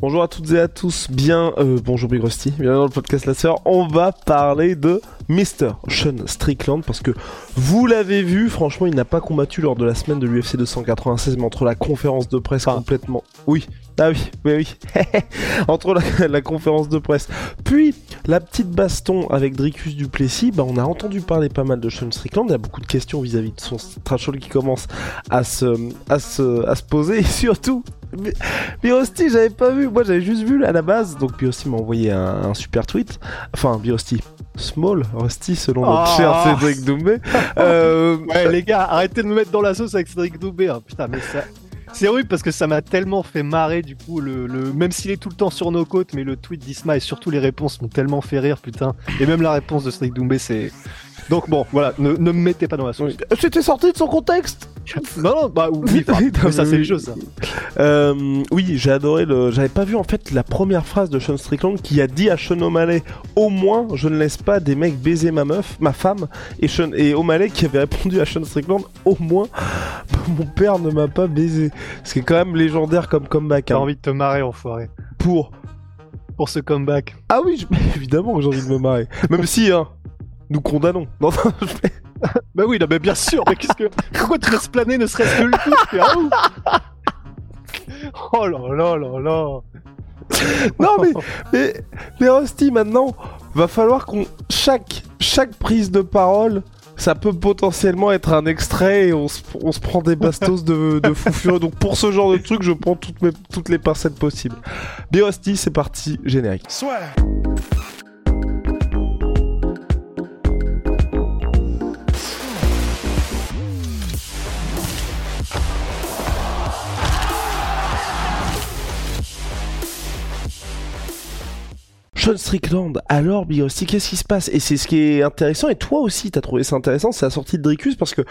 Bonjour à toutes et à tous, bien euh, bonjour Big Rusty, bienvenue dans le podcast La Sœur. On va parler de Mr. Sean Strickland parce que vous l'avez vu, franchement, il n'a pas combattu lors de la semaine de l'UFC 296, mais entre la conférence de presse complètement. Oui, ah oui, oui, oui. entre la, la conférence de presse, puis la petite baston avec Dricus Duplessis, bah, on a entendu parler pas mal de Sean Strickland. Il y a beaucoup de questions vis-à-vis de son talk qui commence à se, à se, à se poser et surtout Birosti, j'avais pas vu, moi j'avais juste vu à la base, donc Birosti m'a envoyé un, un, super tweet, enfin Birosti, Small Rusty selon notre Oh. cher Cédric Doumbé. Euh, Ouais, les gars, arrêtez de me mettre dans la sauce avec Cédric Doumbé. hein. Putain, mais ça. C'est horrible parce que ça m'a tellement fait marrer du coup, le, le... même s'il est tout le temps sur nos côtes, mais le tweet d'Isma et surtout les réponses m'ont tellement fait rire, putain. Et même la réponse de Cédric Doumbé, c'est. Donc bon, voilà, ne, ne me mettez pas dans la sauce. C'était sorti de son contexte Non, non, bah oui, enfin, mais ça c'est les choses. Ça. Euh, oui, j'ai adoré le. J'avais pas vu en fait la première phrase de Sean Strickland qui a dit à Sean O'Malley Au moins, je ne laisse pas des mecs baiser ma meuf, ma femme. Et, Sean... et O'Malley qui avait répondu à Sean Strickland Au moins, mon père ne m'a pas baisé. Ce qui est quand même légendaire comme comeback. T'as hein. envie de te marrer, enfoiré. Pour. Pour ce comeback. Ah oui, je- évidemment que j'ai envie de me marrer. Même si, hein, nous condamnons. Non, non, je fais- Bah oui, non, mais bien sûr, mais qu'est-ce que. Pourquoi tu laisses planer ne serait-ce que le coup je fais, ouh. Oh là là là là. Non, mais, mais, mais Rusty, maintenant, va falloir qu'on. Chaque, chaque prise de parole, ça peut potentiellement être un extrait et on se, on se prend des bastos de, de fou furieux. Donc pour ce genre de truc, je prends toutes, mes, toutes les pincettes possibles. Bien Rusty, c'est parti, générique. swag. Sean Strickland, alors Big Rusty, qu'est-ce qui se passe? Et c'est ce qui est intéressant, et toi aussi t'as trouvé ça intéressant, c'est la sortie de Dricus, parce que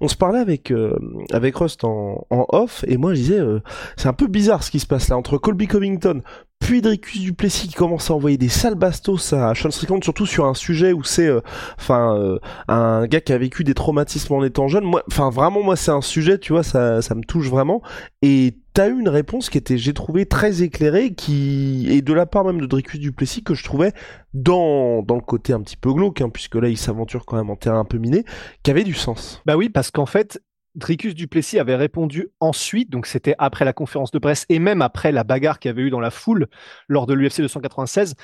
on se parlait avec, euh, avec Rust en, en off, et moi je disais, euh, c'est un peu bizarre ce qui se passe là, entre Colby Covington, puis Dricus Duplessis qui commence à envoyer des sales bastos à Sean Strickland, surtout sur un sujet où c'est, euh, enfin, euh, un gars qui a vécu des traumatismes en étant jeune, moi, enfin vraiment moi c'est un sujet, tu vois, ça, ça me touche vraiment, et t'as eu une réponse qui était, j'ai trouvé, très éclairée, qui et de la part même de Dricus Duplessis que je trouvais dans dans le côté un petit peu glauque, hein, puisque là il s'aventure quand même en terrain un peu miné, qui avait du sens. Bah oui, parce qu'en fait, Dricus Duplessis avait répondu ensuite, donc c'était après la conférence de presse et même après la bagarre qu'il y avait eu dans la foule lors de l'UFC 296.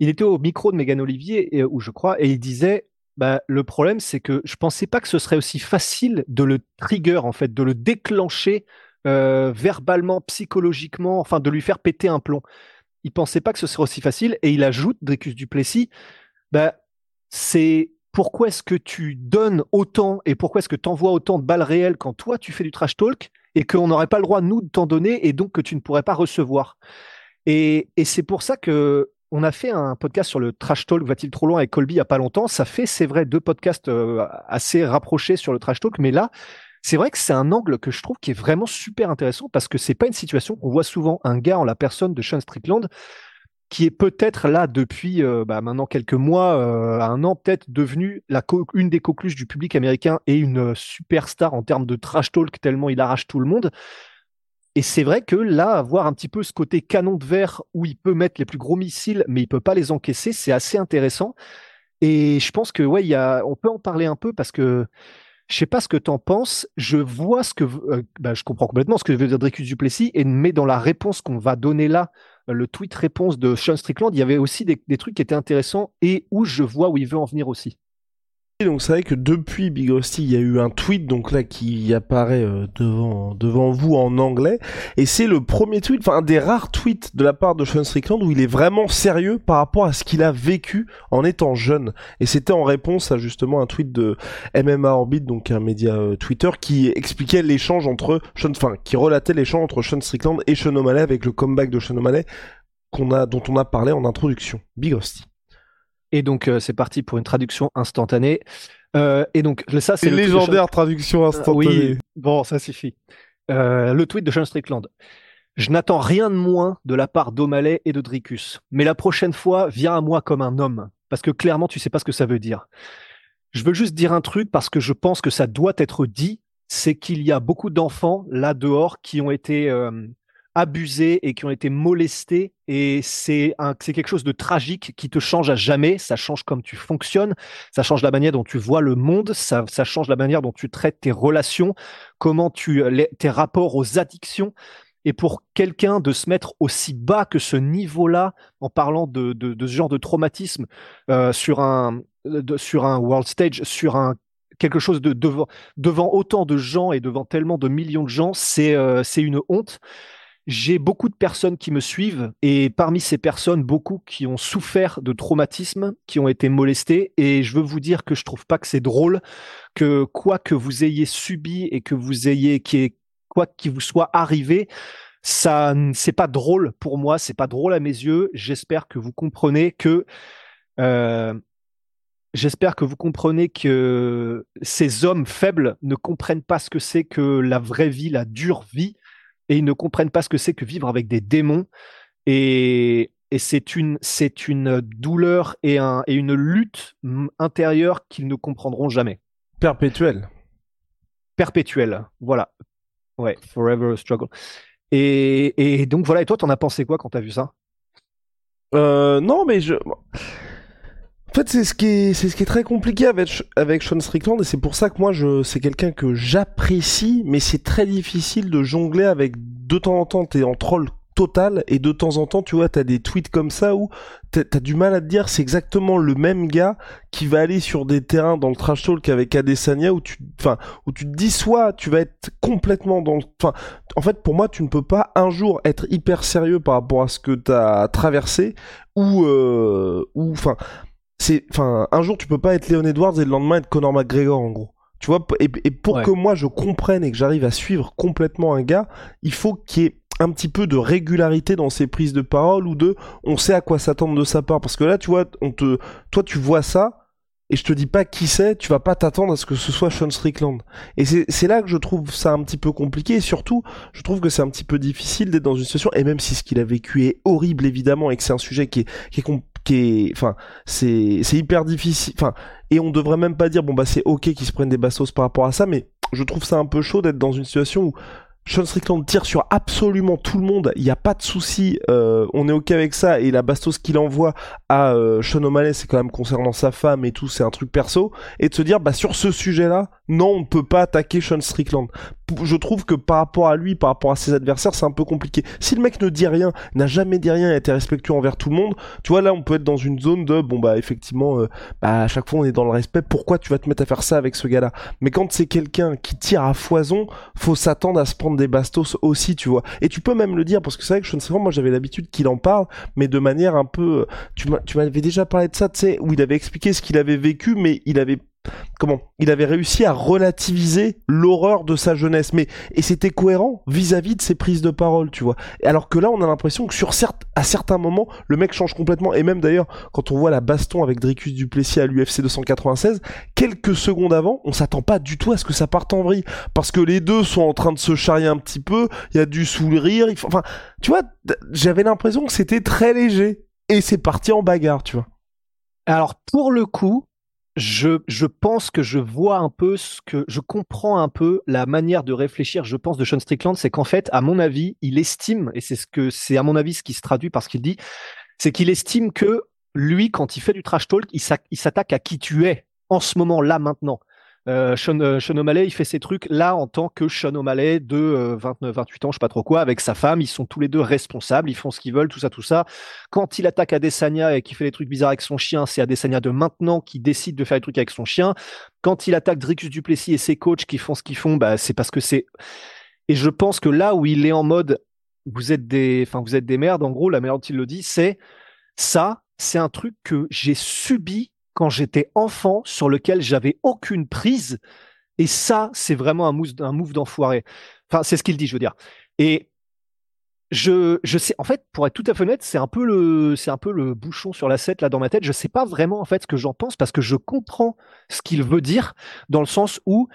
Il était au micro de Megan Olivier, et, où je crois, et il disait bah, le problème, c'est que je pensais pas que ce serait aussi facile de le trigger, en fait, de le déclencher euh, verbalement, psychologiquement, enfin, de lui faire péter un plomb. Il pensait pas que ce serait aussi facile, et il ajoute, Dricus Duplessis, bah, c'est pourquoi est-ce que tu donnes autant et pourquoi est-ce que tu envoies autant de balles réelles quand toi tu fais du trash talk et qu'on n'aurait pas le droit nous de t'en donner et donc que tu ne pourrais pas recevoir? Et, et c'est pour ça que on a fait un podcast sur le trash talk va-t-il trop loin avec Colby il y a pas longtemps. Ça fait c'est vrai deux podcasts euh, assez rapprochés sur le trash talk, mais là c'est vrai que c'est un angle que je trouve qui est vraiment super intéressant parce que c'est pas une situation qu'on voit souvent un gars en la personne de Sean Strickland qui est peut-être là depuis euh, bah, maintenant quelques mois, euh, un an peut-être devenu la co- une des coqueluches du public américain et une euh, superstar en termes de trash talk tellement il arrache tout le monde. Et c'est vrai que là, avoir un petit peu ce côté canon de verre où il peut mettre les plus gros missiles, mais il peut pas les encaisser, c'est assez intéressant. Et je pense que ouais, on peut en parler un peu parce que je sais pas ce que tu en penses. Je vois ce que, bah, je comprends complètement ce que veut dire Dricus Duplessis, et mais dans la réponse qu'on va donner là, le tweet réponse de Sean Strickland, il y avait aussi des, trucs qui étaient intéressants et où je vois où il veut en venir aussi. Donc c'est vrai que depuis Big Rusty, il y a eu un tweet donc là qui apparaît euh, devant devant vous en anglais et c'est le premier tweet, enfin un des rares tweets de la part de Sean Strickland où il est vraiment sérieux par rapport à ce qu'il a vécu en étant jeune et c'était en réponse à justement un tweet de MMA Orbit donc un média euh, Twitter qui expliquait l'échange entre Sean, enfin qui relatait l'échange entre Sean Strickland et Sean O'Malley avec le comeback de Sean O'Malley qu'on a dont on a parlé en introduction. Big Rusty. Et donc, euh, c'est parti pour une traduction instantanée. Euh, et donc, ça, c'est légendaire traduction instantanée. oui, bon, ça suffit. Euh, le tweet de Sean Strickland. Je n'attends rien de moins de la part d'O'Malley et de Dricus. Mais la prochaine fois, viens à moi comme un homme. Parce que clairement, tu sais pas ce que ça veut dire. Je veux juste dire un truc parce que je pense que ça doit être dit. C'est qu'il y a beaucoup d'enfants là dehors qui ont été abusés et qui ont été molestés. Et c'est quelque chose de tragique qui te change à jamais. Ça change comme tu fonctionnes, ça change la manière dont tu vois le monde, ça, ça change la manière dont tu traites tes relations, comment tu tes rapports aux addictions. Et pour quelqu'un de se mettre aussi bas que ce niveau-là, en parlant de, de, de, ce genre de traumatisme euh, sur un sur un world stage, sur un quelque chose de devant devant autant de gens et devant tellement de millions de gens, c'est euh, c'est une honte j'ai beaucoup de personnes qui me suivent et parmi ces personnes, beaucoup qui ont souffert de traumatismes, qui ont été molestés. Et je veux vous dire que je trouve pas que c'est drôle que quoi que vous ayez subi et que vous ayez, qui quoi qu'il vous soit arrivé, ça, c'est pas drôle pour moi, c'est pas drôle à mes yeux. J'espère que vous comprenez que, euh, J'espère que vous comprenez que ces hommes faibles ne comprennent pas ce que c'est que la vraie vie, la dure vie, et ils ne comprennent pas ce que c'est que vivre avec des démons. Et, c'est une, c'est une douleur et, un, et une lutte intérieure qu'ils ne comprendront jamais. Perpétuelle. Perpétuelle, voilà. Ouais, forever struggle. Et, et donc voilà, et toi, t'en as pensé quoi quand t'as vu ça? Euh, Non, mais je... En fait, c'est ce qui est, c'est ce qui est très compliqué avec, avec Sean Strickland et c'est pour ça que moi, je, c'est quelqu'un que j'apprécie, mais c'est très difficile de jongler avec de temps en temps, t'es en troll total et de temps en temps, tu vois, t'as des tweets comme ça où t'as as du mal à te dire c'est exactement le même gars qui va aller sur des terrains dans le trash talk avec Adesanya où tu, enfin, où tu te dis soit tu vas être complètement dans, enfin, en fait, pour moi, tu ne peux pas un jour être hyper sérieux par rapport à ce que t'as traversé ou, euh, ou, enfin c'est, enfin, un jour tu peux pas être Léon Edwards et le lendemain être Conor McGregor en gros. Tu vois, et, pour que moi je comprenne et que j'arrive à suivre complètement un gars, il faut qu'il y ait un petit peu de régularité dans ses prises de parole ou de on sait à quoi s'attendre de sa part parce que là tu vois on te toi tu vois ça et je te dis pas qui c'est, tu vas pas t'attendre à ce que ce soit Sean Strickland. Et c'est là que je trouve ça un petit peu compliqué, et surtout, je trouve que c'est un petit peu difficile d'être dans une situation, et même si ce qu'il a vécu est horrible évidemment, et que c'est un sujet qui est, qui est, qui est, enfin, c'est, c'est hyper difficile, enfin, et on devrait même pas dire, bon bah c'est ok qu'ils se prennent des bastos par rapport à ça, mais je trouve ça un peu chaud d'être dans une situation où Sean Strickland tire sur absolument tout le monde, il n'y a pas de souci, euh, on est ok avec ça, et la bastos qu'il envoie à euh, Sean O'Malley, c'est quand même concernant sa femme et tout, c'est un truc perso, et de se dire, bah sur ce sujet-là, non, on ne peut pas attaquer Sean Strickland. Je trouve que par rapport à lui, par rapport à ses adversaires, c'est un peu compliqué. Si le mec ne dit rien, n'a jamais dit rien, a été respectueux envers tout le monde, tu vois, là, on peut être dans une zone de, bon, bah, effectivement, euh, bah, à chaque fois, on est dans le respect, pourquoi tu vas te mettre à faire ça avec ce gars-là? Mais quand c'est quelqu'un qui tire à foison, faut s'attendre à se prendre des bastos aussi, tu vois. Et tu peux même le dire, parce que c'est vrai que Sean Strickland, moi, j'avais l'habitude qu'il en parle, mais de manière un peu, tu m'avais déjà parlé de ça, tu sais, où il avait expliqué ce qu'il avait vécu, mais il avait comment il avait réussi à relativiser l'horreur de sa jeunesse. Mais et c'était cohérent vis-à-vis de ses prises de parole tu vois. Alors que là on a l'impression que sur certes à certains moments le mec change complètement. Et même d'ailleurs quand on voit la baston avec Dricus Duplessis à l'UFC 296 quelques secondes avant on s'attend pas du tout à ce que ça parte en vrille. Parce que les deux sont en train de se charrier un petit peu il y a du sourire enfin tu vois j'avais l'impression que c'était très léger. Et c'est parti en bagarre tu vois. Alors pour le coup je, pense que je vois un peu ce que je comprends un peu la manière de réfléchir, je pense, de Sean Strickland, c'est qu'en fait, à mon avis, il estime, et c'est ce que c'est à mon avis ce qui se traduit par ce qu'il dit, c'est qu'il estime que lui, quand il fait du trash talk, il s'attaque à qui tu es en ce moment, là, maintenant. Euh, Sean, euh, Sean O'Malley, il fait ses trucs là en tant que Sean O'Malley de 29, 28 ans, je sais pas trop quoi, avec sa femme. Ils sont tous les deux responsables, ils font ce qu'ils veulent, tout ça, tout ça. Quand il attaque Adesanya et qu'il fait des trucs bizarres avec son chien, c'est Adesanya de maintenant qui décide de faire des trucs avec son chien. Quand il attaque Dricus Duplessis et ses coachs qui font ce qu'ils font, bah, c'est parce que c'est. Et je pense que là où il est en mode vous êtes des, enfin, vous êtes des merdes, en gros, la manière dont il le dit, c'est ça, c'est un truc que j'ai subi quand j'étais enfant, sur lequel j'avais aucune prise. Et ça, c'est vraiment un move, un d'enfoiré. Enfin, c'est ce qu'il dit, je veux dire. Et je, je sais, en fait, pour être tout à fait honnête, c'est un peu le, c'est un peu le bouchon sur la là dans ma tête. Je sais pas vraiment en fait ce que j'en pense parce que je comprends ce qu'il veut dire dans le sens où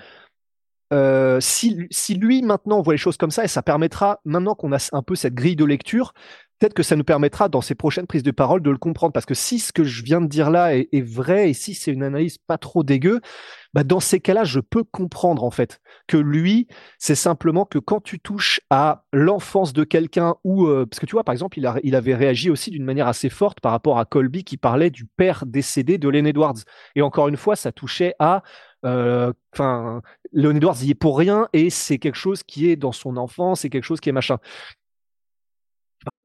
euh, si, si, lui maintenant voit les choses comme ça, et ça permettra, maintenant qu'on a un peu cette grille de lecture, peut-être que ça nous permettra dans ses prochaines prises de parole de le comprendre. Parce que si ce que je viens de dire là est, vrai, et si c'est une analyse pas trop dégueu, bah dans ces cas-là, je peux comprendre en fait que lui, c'est simplement que quand tu touches à l'enfance de quelqu'un, ou euh, parce que tu vois, par exemple, il, avait réagi aussi d'une manière assez forte par rapport à Colby qui parlait du père décédé de Len Edwards. Et encore une fois, ça touchait à euh, enfin, Leon Edwards y est pour rien et c'est quelque chose qui est dans son enfance, c'est quelque chose qui est machin.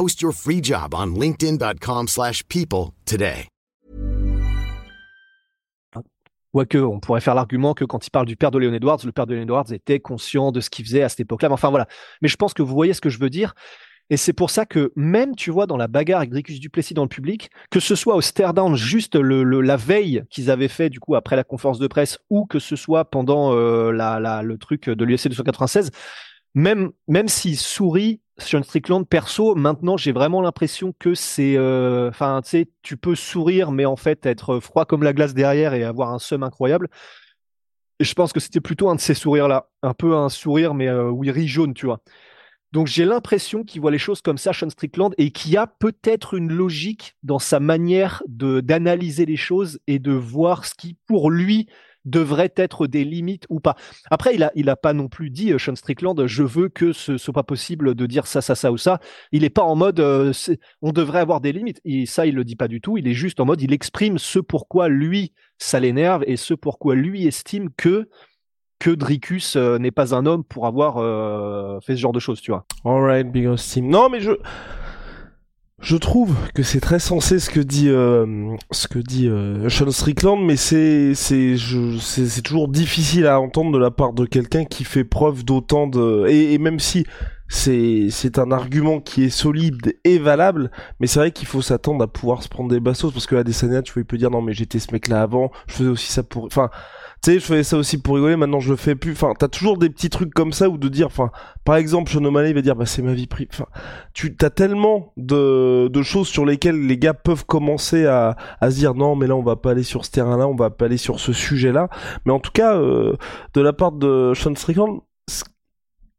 Post your free job on linkedin.com/people today. Quoique, on pourrait faire l'argument que quand il parle du père de Leon Edwards, le père de Leon Edwards était conscient de ce qu'il faisait à cette époque-là. Enfin voilà. Mais je pense que vous voyez ce que je veux dire. Et c'est pour ça que même, tu vois, dans la bagarre avec Dricus Duplessis dans le public, que ce soit au stare down juste la veille qu'ils avaient fait, du coup, après la conférence de presse, ou que ce soit pendant euh, le truc de l'UFC 296, même, même s'il sourit, Sean Strickland, perso, maintenant, j'ai vraiment l'impression que c'est, euh, enfin, tu sais, tu peux sourire, mais en fait, être froid comme la glace derrière et avoir un seum incroyable. Et je pense que c'était plutôt un de ces sourires-là. Un peu un sourire, mais euh, où il rit jaune, tu vois. Donc j'ai l'impression qu'il voit les choses comme ça, Sean Strickland, et qu'il y a peut-être une logique dans sa manière d'analyser les choses et de voir ce qui, pour lui, devrait être des limites ou pas. Après, il a, il a pas non plus dit, euh, Sean Strickland, je veux que ce soit pas possible de dire ça, ça, ça ou ça. Il est pas en mode, euh, on devrait avoir des limites. Et ça, il le dit pas du tout. Il est juste en mode, il exprime ce pourquoi lui, ça l'énerve et ce pourquoi lui estime que que Dricus euh, n'est pas un homme pour avoir euh, fait ce genre de choses, tu vois. Alright, Big. Non, mais je je trouve que c'est très sensé ce que dit euh, ce que dit Sean Strickland, mais c'est c'est c'est toujours difficile à entendre de la part de quelqu'un qui fait preuve d'autant de et, même si c'est un argument qui est solide et valable, mais c'est vrai qu'il faut s'attendre à pouvoir se prendre des bastos parce que à Desania, tu vois, il peut dire non mais j'étais ce mec là avant, je faisais aussi ça pour, enfin tu sais, je faisais ça aussi pour rigoler, maintenant je le fais plus. Enfin, t'as toujours des petits trucs comme ça ou de dire, enfin, par exemple, Sean O'Malley va dire, bah c'est ma vie privée. Enfin, tu t'as tellement de, de choses sur lesquelles les gars peuvent commencer à, à se dire, non, mais là on va pas aller sur ce terrain-là, on va pas aller sur ce sujet-là. Mais en tout cas, euh, de la part de Sean Strickland,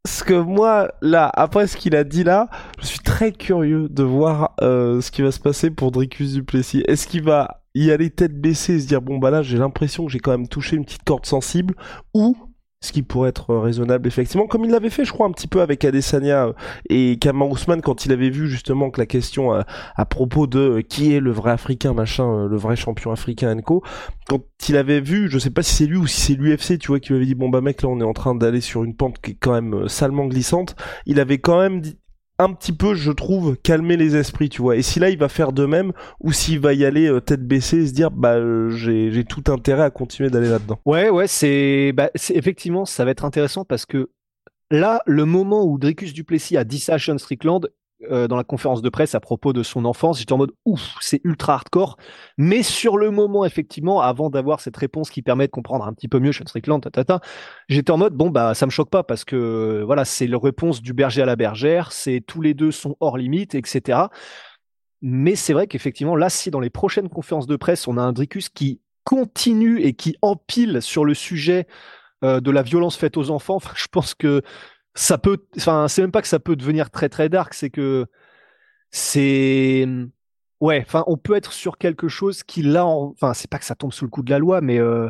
ce que moi, là, après ce qu'il a dit là, je suis très curieux de voir euh, ce qui va se passer pour Dricus Duplessis. Est-ce qu'il va y aller tête baissée et se dire bon bah là j'ai l'impression que j'ai quand même touché une petite corde sensible ou ce qui pourrait être euh, raisonnable effectivement comme il l'avait fait je crois un petit peu avec Adesanya euh, et Kamar Ousmane quand il avait vu justement que la question euh, à, propos de qui est le vrai africain machin le vrai champion africain Enco quand il avait vu je sais pas si c'est lui ou si c'est l'UFC tu vois qui lui avait dit bon bah mec là on est en train d'aller sur une pente qui est quand même salement glissante il avait quand même dit, un petit peu, je trouve, calmer les esprits, tu vois. Et si là, il va faire de même, ou s'il va y aller euh, tête baissée et se dire, bah, euh, j'ai tout intérêt à continuer d'aller là-dedans. Ouais, ouais, c'est, bah, effectivement, ça va être intéressant parce que là, le moment où Dricus Duplessis a dit ça à Strickland, euh, dans la conférence de presse à propos de son enfance, j'étais en mode ouf, c'est ultra hardcore. Mais sur le moment, effectivement, avant d'avoir cette réponse qui permet de comprendre un petit peu mieux Sean Strickland, tata, j'étais en mode bon bah ça me choque pas parce que voilà c'est la réponse du berger à la bergère, c'est tous les deux sont hors limite, etc. Mais c'est vrai qu'effectivement là, si dans les prochaines conférences de presse on a un Dricus qui continue et qui empile sur le sujet euh, de la violence faite aux enfants. Je pense que ça peut. Enfin, c'est même pas que ça peut devenir très très dark, c'est que c'est ouais. Enfin, on peut être sur quelque chose qui là, enfin, c'est pas que ça tombe sous le coup de la loi, mais euh,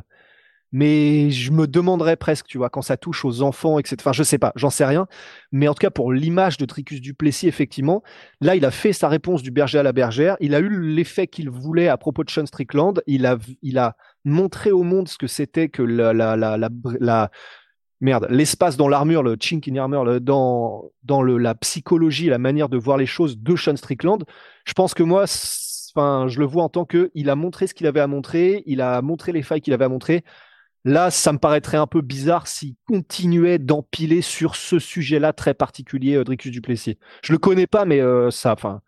mais je me demanderais presque, tu vois, quand ça touche aux enfants, etc. Enfin, je sais pas, j'en sais rien. Mais en tout cas, pour l'image de Tricus Duplessis, effectivement, là, il a fait sa réponse du berger à la bergère. Il a eu l'effet qu'il voulait à propos de Sean Strickland. Il a, il a montré au monde ce que c'était que la, la, la, la, la merde, l'espace dans l'armure, le chink in armor, dans, dans le, la psychologie, la manière de voir les choses de Sean Strickland. Je pense que moi, enfin, je le vois en tant que, il a montré ce qu'il avait à montrer, il a montré les failles qu'il avait à montrer. Là, ça me paraîtrait un peu bizarre s'il continuait d'empiler sur ce sujet-là très particulier, euh, Dricus Duplessis. Je le connais pas, mais euh, ça, enfin,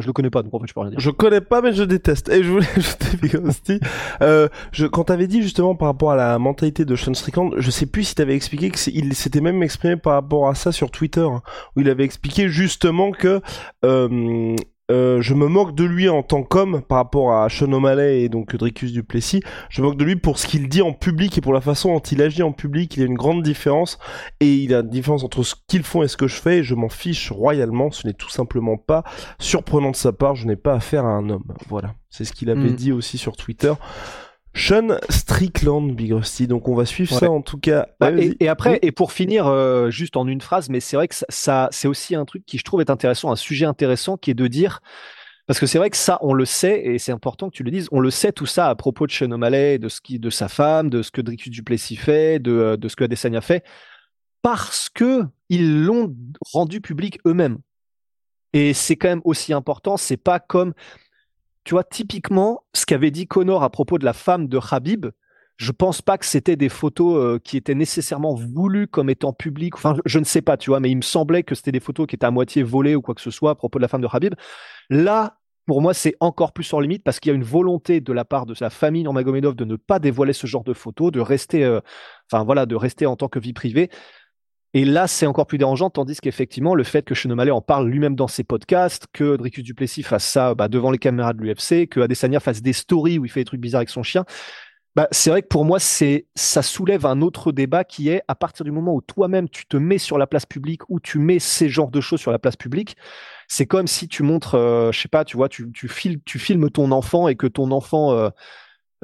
je le connais pas, donc en fait je peux rien dire. Je connais pas, mais je déteste. Et je voulais ajouter euh, je, quand t'avais dit justement par rapport à la mentalité de Sean Strickland, je sais plus si t'avais expliqué que il s'était même exprimé par rapport à ça sur Twitter, hein, où il avait expliqué justement que euh, euh, je me moque de lui en tant qu'homme par rapport à Sean O'Malley et donc Dricus Duplessis. Je me moque de lui pour ce qu'il dit en public et pour la façon dont il agit en public. Il y a une grande différence et il y a une différence entre ce qu'ils font et ce que je fais. Et je m'en fiche royalement. Ce n'est tout simplement pas surprenant de sa part. Je n'ai pas affaire à un homme. Voilà. C'est ce qu'il avait Mm. dit aussi sur Twitter. Sean Strickland, Big Rusty. Donc on va suivre Ouais. ça en tout cas. Bah, Ouais, et, et après, Oui. et pour finir, euh, juste en une phrase, mais c'est vrai que ça, ça- c'est aussi un truc qui je trouve est intéressant, un sujet intéressant, qui est de dire, parce que c'est vrai que ça, on le sait, et c'est important que tu le dises, on le sait tout ça à propos de Sean O'Malley, de ce qui, de sa femme, de ce que Dricus Duplessis fait, de, euh, de ce que Adesanya fait, parce que ils l'ont rendu public eux-mêmes. Et c'est quand même aussi important, c'est pas comme, tu vois, typiquement, ce qu'avait dit Connor à propos de la femme de Habib, je pense pas que c'était des photos euh, qui étaient nécessairement voulues comme étant publiques. Enfin, je, ne sais pas, tu vois, mais il me semblait que c'était des photos qui étaient à moitié volées ou quoi que ce soit à propos de la femme de Habib. Là, pour moi, c'est encore plus en limite parce qu'il y a une volonté de la part de la famille Nurmagomedov de ne pas dévoiler ce genre de photos, de rester, euh, enfin voilà, de rester en tant que vie privée. Et là, c'est encore plus dérangeant, tandis qu'effectivement, le fait que Sean O'Malley en parle lui-même dans ses podcasts, que Dricus Duplessis fasse ça bah, devant les caméras de l'UFC, que Adesanya fasse des stories où il fait des trucs bizarres avec son chien, bah, c'est vrai que pour moi, c'est ça soulève un autre débat qui est à partir du moment où toi-même tu te mets sur la place publique ou tu mets ces genres de choses sur la place publique, c'est comme si tu montres, euh, je sais pas, tu vois, tu, tu, filmes, tu filmes ton enfant et que ton enfant, euh,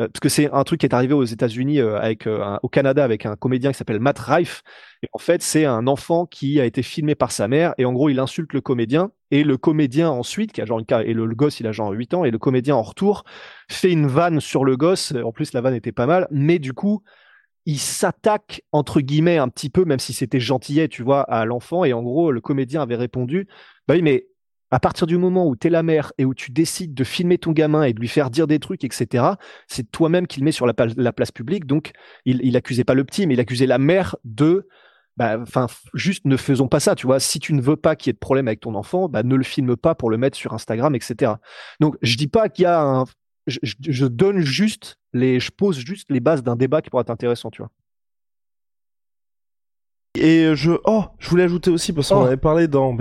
euh, parce que c'est un truc qui est arrivé aux États-Unis, euh, avec euh, au Canada, avec un comédien qui s'appelle Matt Rife. Et en fait, c'est un enfant qui a été filmé par sa mère et en gros, il insulte le comédien et le comédien ensuite, qui a genre une et le, le gosse, il a genre 8 ans et le comédien en retour fait une vanne sur le gosse. En plus, la vanne était pas mal, mais du coup, il s'attaque entre guillemets un petit peu, même si c'était gentillet, tu vois, à l'enfant. Et en gros, le comédien avait répondu, bah oui, mais à partir du moment où tu es la mère et où tu décides de filmer ton gamin et de lui faire dire des trucs, etc., c'est toi-même qui le mets sur la, place publique. Donc, il, il accusait pas le petit, mais il accusait la mère de, bah, enfin, juste ne faisons pas ça, tu vois. Si tu ne veux pas qu'il y ait de problème avec ton enfant, bah, ne le filme pas pour le mettre sur Instagram, etc. Donc, je dis pas qu'il y a un, je, donne juste les, je pose juste les bases d'un débat qui pourrait être intéressant, tu vois. Et je, oh, je voulais ajouter aussi parce qu'on Oh. avait parlé dans,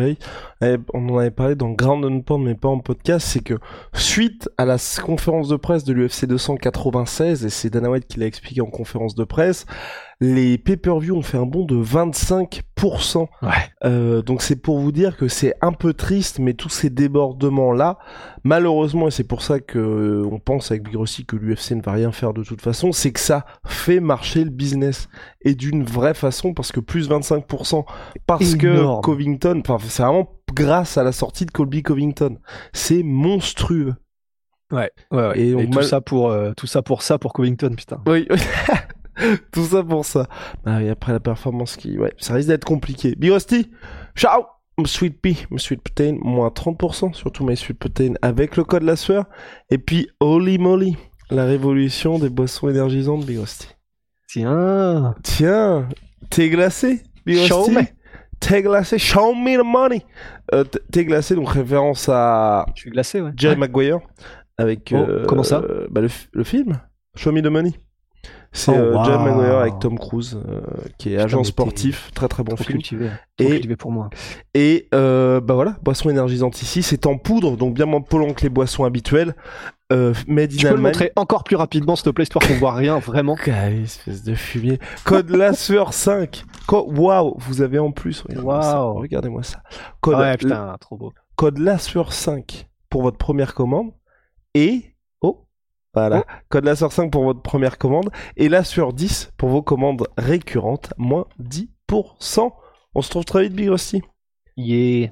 on en avait parlé dans Ground and Pound, mais pas en podcast, c'est que suite à la conférence de presse de l'UFC 296, et c'est Dana White qui l'a expliqué en conférence de presse, les pay-per-view ont fait un bond de 25%. Ouais. Euh, donc c'est pour vous dire que c'est un peu triste, mais tous ces débordements-là, malheureusement, et c'est pour ça que euh, on pense avec Big Rossi que l'UFC ne va rien faire de toute façon, c'est que ça fait marcher le business et d'une vraie façon parce que plus 25% parce Énorme. que Covington, enfin c'est vraiment grâce à la sortie de Colby Covington, c'est monstrueux. Ouais, ouais, ouais. Et Et, tout mal- ça pour euh, tout ça pour ça pour Covington, putain. Oui. Tout ça pour ça. Bah oui, après la performance qui, ouais, ça risque d'être compliqué. Big Rusty, ciao! Sweet Pea, Sweet Protein, moins 30%, surtout mes Sweet Protein avec le code la sueur. Et puis, Holy Moly, la révolution des boissons énergisantes, Big Rusty. Tiens. Tiens, t'es glacé, Big Rusty? T'es glacé, show me the money. Euh, t'es glacé, donc référence à Je suis glacé, ouais. Jerry Ouais. Maguire avec Oh, euh, comment ça euh, bah, le film Show Me the Money. C'est Oh, euh, John wow. Maguire avec Tom Cruise, euh, qui est Putain, agent sportif, très très bon Trop film. cultivé. Trop Et- cultivé pour moi. Et euh, bah voilà, boisson énergisante ici, c'est en poudre, donc bien moins polluant que les boissons habituelles. Euh, made in Tu peux le Allemagne. montrer encore plus rapidement, s'il te plaît, histoire qu'on voit rien, vraiment. Ah, espèce de fumier. Code la sueur 5. Co- Waouh, vous avez en plus. Regardez-moi ça. Waouh. Regardez-moi ça. Code, Ouais, putain, trop beau. code la sueur 5 pour votre première commande. Et. Oh Voilà. Code la sueur 5 pour votre première commande. Et la sueur 10 pour vos commandes récurrentes. Moins 10%. On se trouve très vite, Big Rusty. Yeah.